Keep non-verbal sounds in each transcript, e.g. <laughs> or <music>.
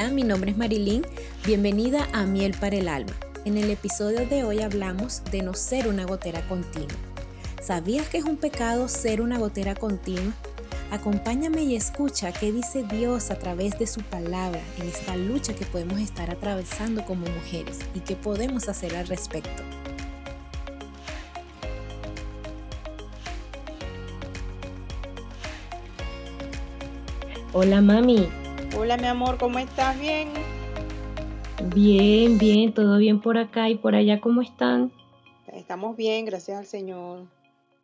Hola, mi nombre es Marilyn. Bienvenida a Miel para el Alma. En el episodio de hoy hablamos de no ser una gotera continua. ¿Sabías que es un pecado ser una gotera continua? Acompáñame y escucha qué dice Dios a través de su palabra en esta lucha que podemos estar atravesando como mujeres y qué podemos hacer al respecto. Hola mami. Hola mi amor, ¿cómo estás? ¿Bien? Bien, bien, todo bien por acá y por allá, ¿cómo están? Estamos bien, gracias al Señor.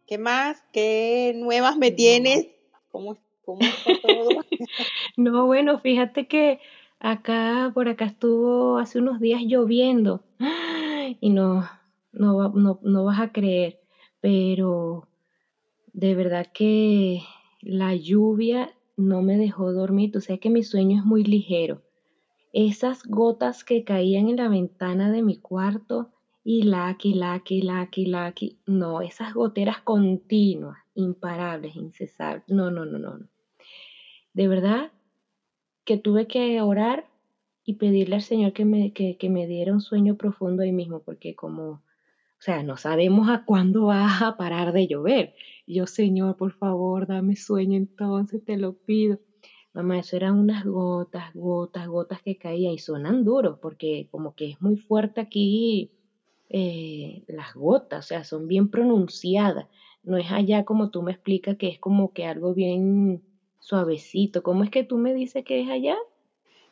¿Qué más? ¿Qué nuevas me tienes? ¿Cómo, cómo está todo? <laughs> no, bueno, fíjate que acá, por acá estuvo hace unos días lloviendo <gasps> y no, no, no, no vas a creer, pero de verdad que la lluvia no me dejó dormir. Tú sabes que mi sueño es muy ligero. Esas gotas que caían en la ventana de mi cuarto y laqui, laqui, laqui, laqui. No, esas goteras continuas, imparables, incesables. No, no, no, no. De verdad que tuve que orar y pedirle al Señor que me, que, que me diera un sueño profundo ahí mismo, porque como o sea, no sabemos a cuándo va a parar de llover. Yo, Señor, por favor, dame sueño entonces, te lo pido. Mamá, eso eran unas gotas, gotas, gotas que caían y suenan duros porque como que es muy fuerte aquí eh, las gotas, o sea, son bien pronunciadas. No es allá como tú me explicas que es como que algo bien suavecito. ¿Cómo es que tú me dices que es allá?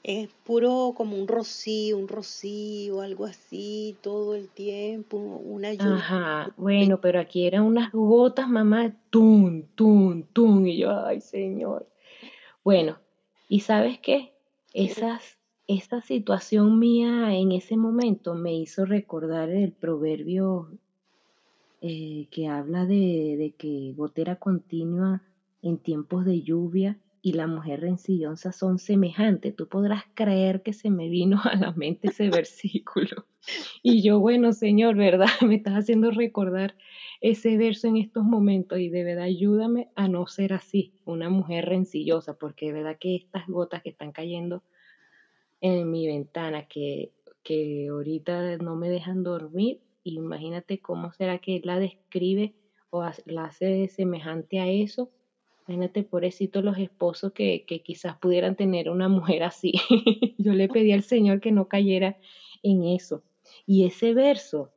Es puro como un rocío, un rocío, algo así, todo el tiempo, una lluvia. Ajá, bueno, pero aquí eran unas gotas, mamá, tum, tum, tum, y yo, ay, señor. Bueno, ¿y sabes qué? Esas, esa situación mía en ese momento me hizo recordar el proverbio eh, que habla de, de que gotera continua en tiempos de lluvia y la mujer rencillosa son semejantes. Tú podrás creer que se me vino a la mente ese versículo. Y yo, bueno, Señor, ¿verdad? <laughs> Me estás haciendo recordar ese verso en estos momentos y de verdad ayúdame a no ser así, una mujer rencillosa, porque de verdad que estas gotas que están cayendo en mi ventana, que, que ahorita no me dejan dormir, imagínate cómo será que la describe o la hace semejante a eso Imagínate, pobrecito los esposos que, que quizás pudieran tener una mujer así. <laughs> Yo le pedí al Señor que no cayera en eso. Y ese verso,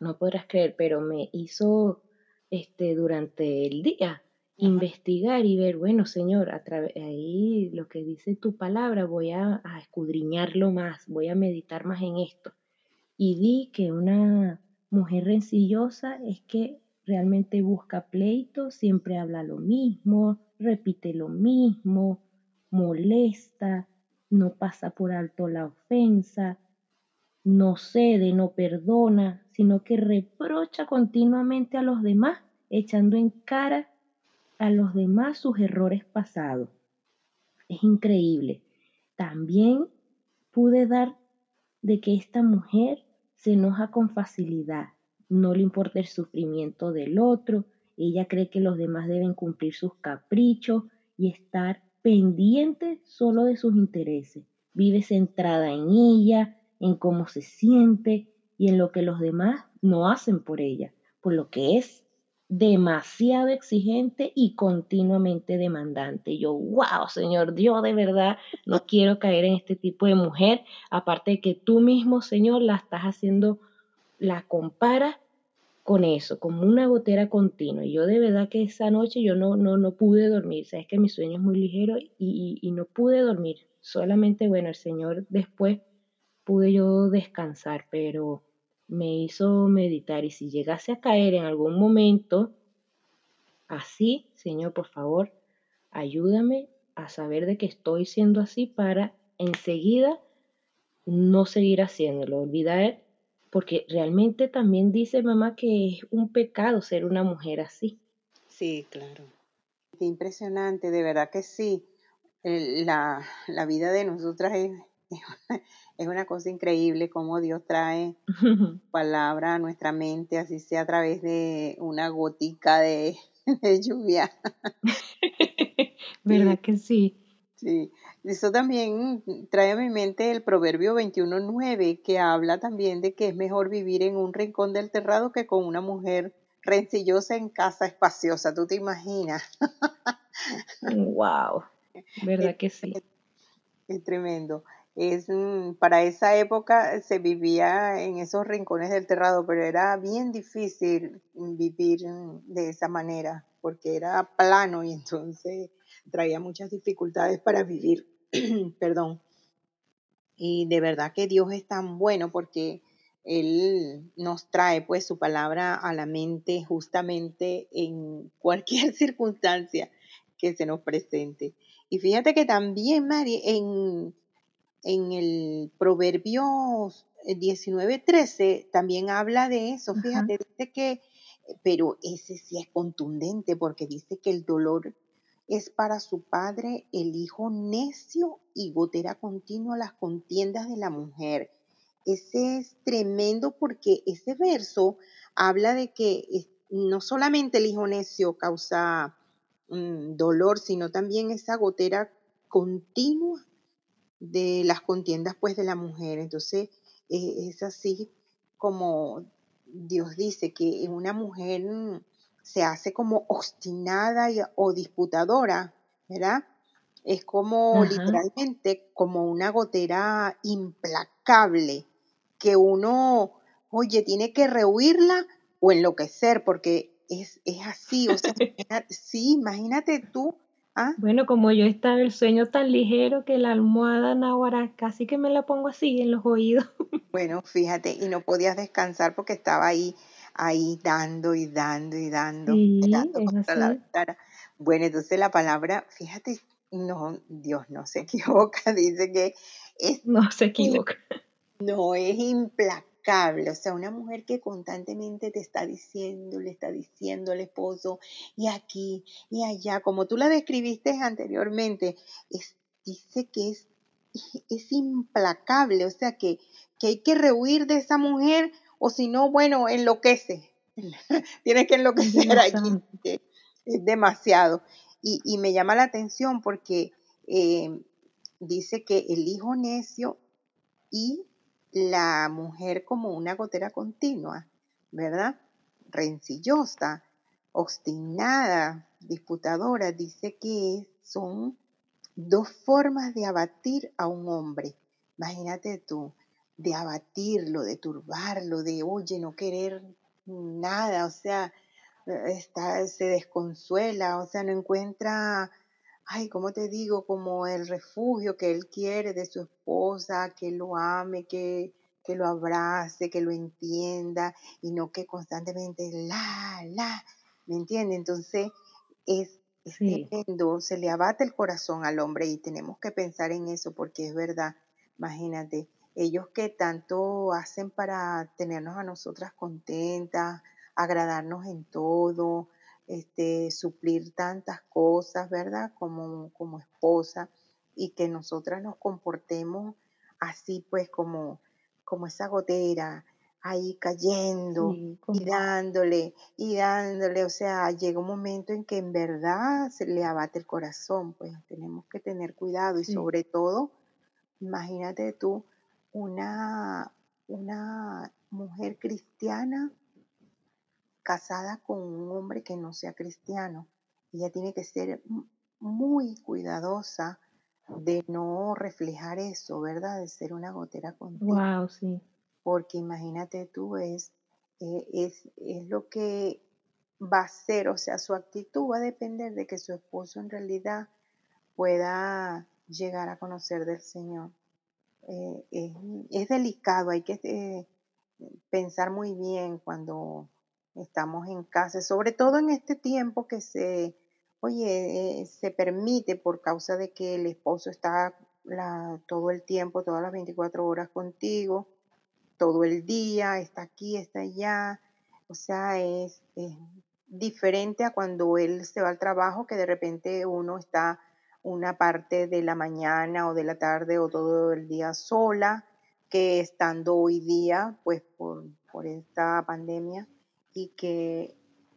no podrás creer, pero me hizo este, durante el día investigar y ver, bueno, Señor, a ahí lo que dice tu palabra, voy a, a, escudriñarlo más, voy a meditar más en esto. Y vi que una mujer rencillosa es que realmente busca pleito, siempre habla lo mismo, repite lo mismo, molesta, no pasa por alto la ofensa, no cede, no perdona, sino que reprocha continuamente a los demás, echando en cara a los demás sus errores pasados. Es increíble. También pude dar de que esta mujer se enoja con facilidad, no le importa el sufrimiento del otro, ella cree que los demás deben cumplir sus caprichos y estar pendiente solo de sus intereses. Vive centrada en ella, en cómo se siente y en lo que los demás no hacen por ella, por lo que es demasiado exigente y continuamente demandante. Yo, wow, Señor, Dios, de verdad no quiero caer en este tipo de mujer, aparte de que tú mismo, Señor, la estás haciendo, la comparas con eso, como una gotera continua. Y yo de verdad que esa noche yo no, no, no pude dormir, sabes que mi sueño es muy ligero y, no pude dormir. Solamente, bueno, el Señor después pude yo descansar, pero me hizo meditar y si llegase a caer en algún momento así, Señor, por favor, ayúdame a saber de que estoy siendo así para enseguida no seguir haciéndolo, olvidar porque realmente también dice mamá que es un pecado ser una mujer así. Sí, claro. Qué impresionante, de verdad que sí. La, la vida de nosotras es, <laughs> es una cosa increíble cómo Dios trae <laughs> palabra a nuestra mente, así sea a través de una gotica de, <laughs> de lluvia. ¿Verdad que sí? Sí, Eso también trae a mi mente el proverbio 21.9, que habla también de que es mejor vivir en un rincón del terrado que con una mujer rencillosa en casa espaciosa. ¿Tú te imaginas? wow, ¿verdad que sí? Es, tremendo. Es, mm, para esa época se vivía en esos rincones del terrado, pero era bien difícil vivir de esa manera, porque era plano y entonces traía muchas dificultades para vivir. <clears throat> Perdón. Y de verdad que Dios es tan bueno porque Él nos trae pues su palabra a la mente justamente en <laughs> cualquier circunstancia que se nos presente. Y fíjate que también, Mari, en, en el Proverbio 19.13 también habla de eso. Fíjate, dice que, pero ese sí es contundente porque dice que el dolor es para su padre el hijo necio y gotera continua las contiendas de la mujer. Ese es tremendo porque ese verso habla de que no solamente el hijo necio causa mm, dolor, sino también esa gotera continua de las contiendas pues de la mujer. Entonces e, es así como Dios dice que una mujer se hace como obstinada o disputadora, ¿verdad? Es como literalmente como una gotera implacable que uno, oye, tiene que rehuirla o enloquecer porque es, es así, o sea, <laughs> sí, imagínate tú. ¿ah? Bueno, como yo estaba el sueño tan ligero que la almohada náhuara casi que me la pongo así en los oídos. Bueno, fíjate, y no podías descansar porque estaba ahí ahí dando y dando y dando, contra la ventana. Bueno, entonces la palabra, fíjate, no, Dios no se <laughs> equivoca, dice que es... No se equivoca. No, es implacable, o sea, una mujer que constantemente te está diciendo, le está diciendo al esposo, y aquí, y allá, como tú la describiste anteriormente, es, dice que es, es implacable, o sea, que, que hay que rehuir de esa mujer o si no, bueno, enloquece. <laughs> Tienes que enloquecer allí, es demasiado. Y, me llama la atención porque eh, dice que el hijo necio y la mujer como una gotera continua, ¿verdad? Rencillosa, obstinada, disputadora, dice que son dos formas de abatir a un hombre. Imagínate tú, de abatirlo, de turbarlo, de, oye, no querer nada, o sea, está, se desconsuela, o sea, no encuentra, ay, ¿cómo te digo? Como el refugio que él quiere de su esposa, que lo ame, que, que lo abrace, que lo entienda, y no que constantemente la, la, ¿me entiende? Entonces, es, es tremendo, se le abate el corazón al hombre y tenemos que pensar en eso porque es verdad, imagínate, ellos que tanto hacen para tenernos a nosotras contentas, agradarnos en todo, este, suplir tantas cosas, ¿verdad? Como, como esposa, y que nosotras nos comportemos así, pues, como, como esa gotera, ahí cayendo y dándole y dándole, o sea, llega un momento en que en verdad se le abate el corazón, pues tenemos que tener cuidado y sobre todo, imagínate tú, una, una mujer cristiana casada con un hombre que no sea cristiano. Ella tiene que ser muy cuidadosa de no reflejar eso, ¿verdad? De ser una gotera contigo. Wow, sí. Porque imagínate tú, es, eh, es, es lo que va a ser, o sea, su actitud va a depender de que su esposo en realidad pueda llegar a conocer del Señor. Eh, es, delicado, hay que eh, pensar muy bien cuando estamos en casa, sobre todo en este tiempo que se, oye, eh, se permite por causa de que el esposo está todo el tiempo, todas las 24 horas contigo, todo el día, está aquí, está allá, o sea, es, es diferente a cuando él se va al trabajo, que de repente uno está una parte de la mañana o de la tarde o todo el día sola, que estando hoy día, pues por, por esta pandemia, y que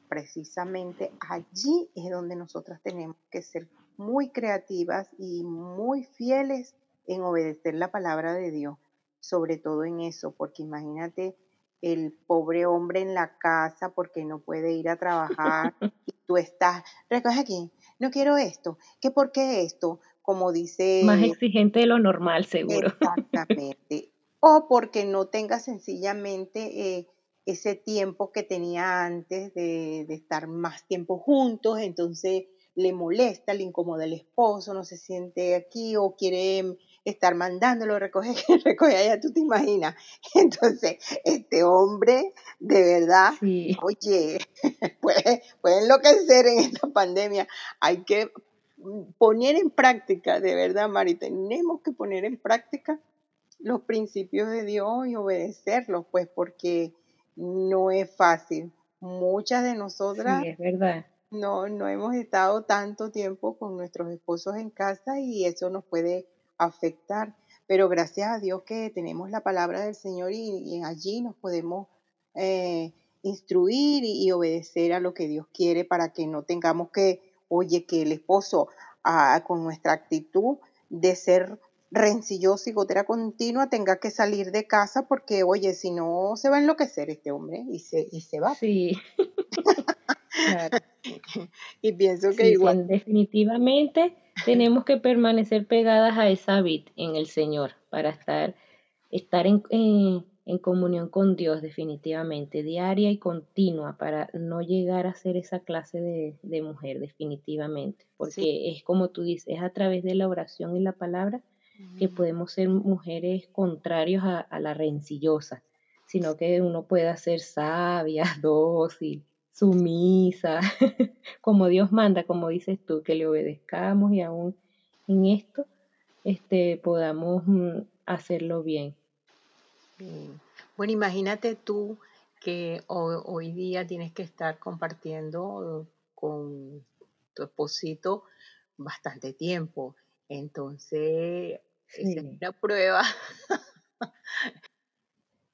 precisamente allí es donde nosotras tenemos que ser muy creativas y muy fieles en obedecer la palabra de Dios, sobre todo en eso, porque imagínate el pobre hombre en la casa porque no puede ir a trabajar <laughs> tú estás, recoge aquí, no quiero esto, ¿qué por qué esto? Como dice... Más exigente de lo normal, seguro. Exactamente. o porque no tenga sencillamente eh, ese tiempo que tenía antes de, de estar más tiempo juntos, entonces le molesta, le incomoda el esposo, no se siente aquí o quiere estar mandándolo, <laughs> recoge, recoge allá, tú te imaginas. <laughs> Entonces, este hombre, de verdad, oye, <laughs> puede, puede enloquecer en esta pandemia. Hay que poner en práctica, de verdad, Mari, tenemos que poner en práctica los principios de Dios y obedecerlos, pues porque no es fácil. Muchas de nosotras es verdad no, no hemos estado tanto tiempo con nuestros esposos en casa y eso nos puede afectar. Pero gracias a Dios que tenemos la palabra del Señor y, allí nos podemos eh, instruir y, obedecer a lo que Dios quiere para que no tengamos que, oye, que el esposo ah, con nuestra actitud de ser rencilloso y gotera continua tenga que salir de casa porque, oye, si no se va a enloquecer este hombre y se, y se va. Sí. <laughs> y pienso que igual. definitivamente tenemos que permanecer pegadas a esa vid en el Señor para estar, estar en, en, comunión con Dios definitivamente, diaria y continua, para no llegar a ser esa clase de, de mujer definitivamente, porque es como tú dices, es a través de la oración y la palabra que podemos ser mujeres contrarios a, a la rencillosa, sino que uno pueda ser sabia, <laughs> dócil, sumisa, <laughs> como Dios manda, como dices tú, que le obedezcamos y aún en esto este, podamos mm, hacerlo bien. Bueno, imagínate tú que hoy, día tienes que estar compartiendo con tu esposito bastante tiempo. Entonces, es una prueba.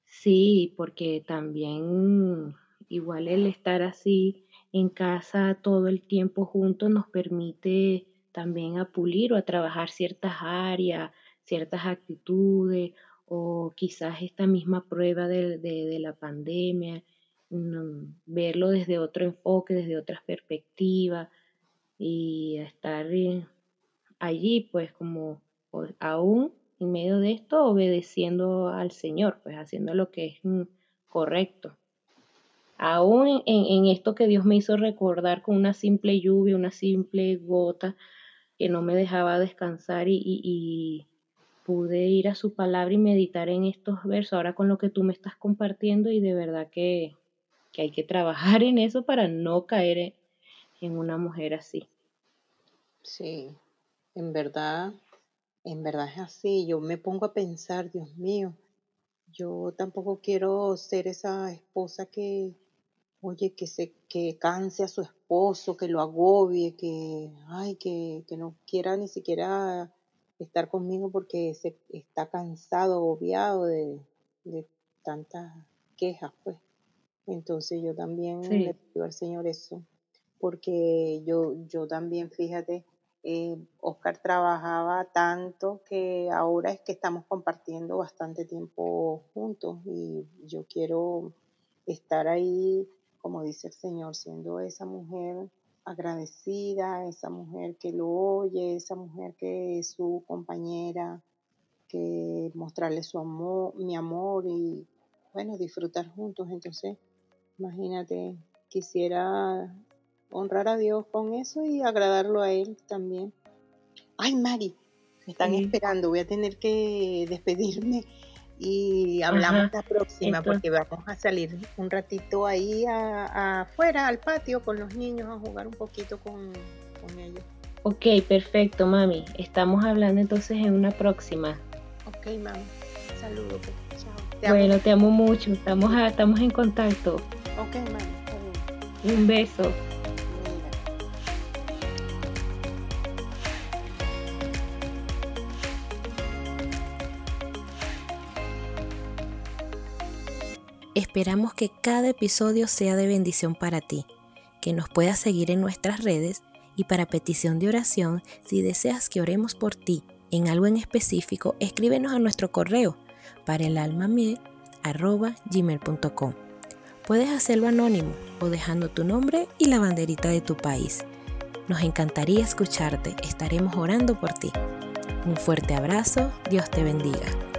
sí, porque también Igual el estar así en casa todo el tiempo juntos nos permite también a pulir o a trabajar ciertas áreas, ciertas actitudes o quizás esta misma prueba de, la pandemia, mm, verlo desde otro enfoque, desde otras perspectivas y estar eh, allí pues como aún en medio de esto obedeciendo al Señor, pues haciendo lo que es mm, correcto aún en, esto que Dios me hizo recordar con una simple lluvia, una simple gota que no me dejaba descansar y, pude ir a su palabra y meditar en estos versos, ahora con lo que tú me estás compartiendo y de verdad que, hay que trabajar en eso para no caer en, una mujer así. Sí, en verdad, en verdad es así. Yo me pongo a pensar, Dios mío, yo tampoco quiero ser esa esposa que, oye, que se que canse a su esposo, que lo agobie, que ay, que, que no quiera ni siquiera estar conmigo porque se está cansado, agobiado de, de tantas quejas, pues. Entonces yo también le pido al Señor eso, porque yo, yo también, fíjate, eh, Oscar trabajaba tanto que ahora es que estamos compartiendo bastante tiempo juntos y yo quiero estar ahí como dice el Señor, siendo esa mujer agradecida, esa mujer que lo oye, esa mujer que es su compañera, que mostrarle su amor, mi amor y bueno, disfrutar juntos. Entonces, imagínate, quisiera honrar a Dios con eso y agradarlo a Él también. Ay, Mari, me están esperando, voy a tener que despedirme y hablamos la próxima porque vamos a salir un ratito ahí afuera al patio con los niños a jugar un poquito con, ellos. Ok, perfecto, mami. Estamos hablando entonces en una próxima. Ok, mami. Saludos. Pues. Chao. bueno, te amo mucho. Estamos, estamos en contacto. Ok, mami. Un beso. Esperamos que cada episodio sea de bendición para ti, que nos puedas seguir en nuestras redes Y para petición de oración, si deseas que oremos por ti en algo en específico, escríbenos a nuestro correo para el alma gmail.com. Puedes hacerlo anónimo o dejando tu nombre y la banderita de tu país. Nos encantaría escucharte, estaremos orando por ti. Un fuerte abrazo, Dios te bendiga.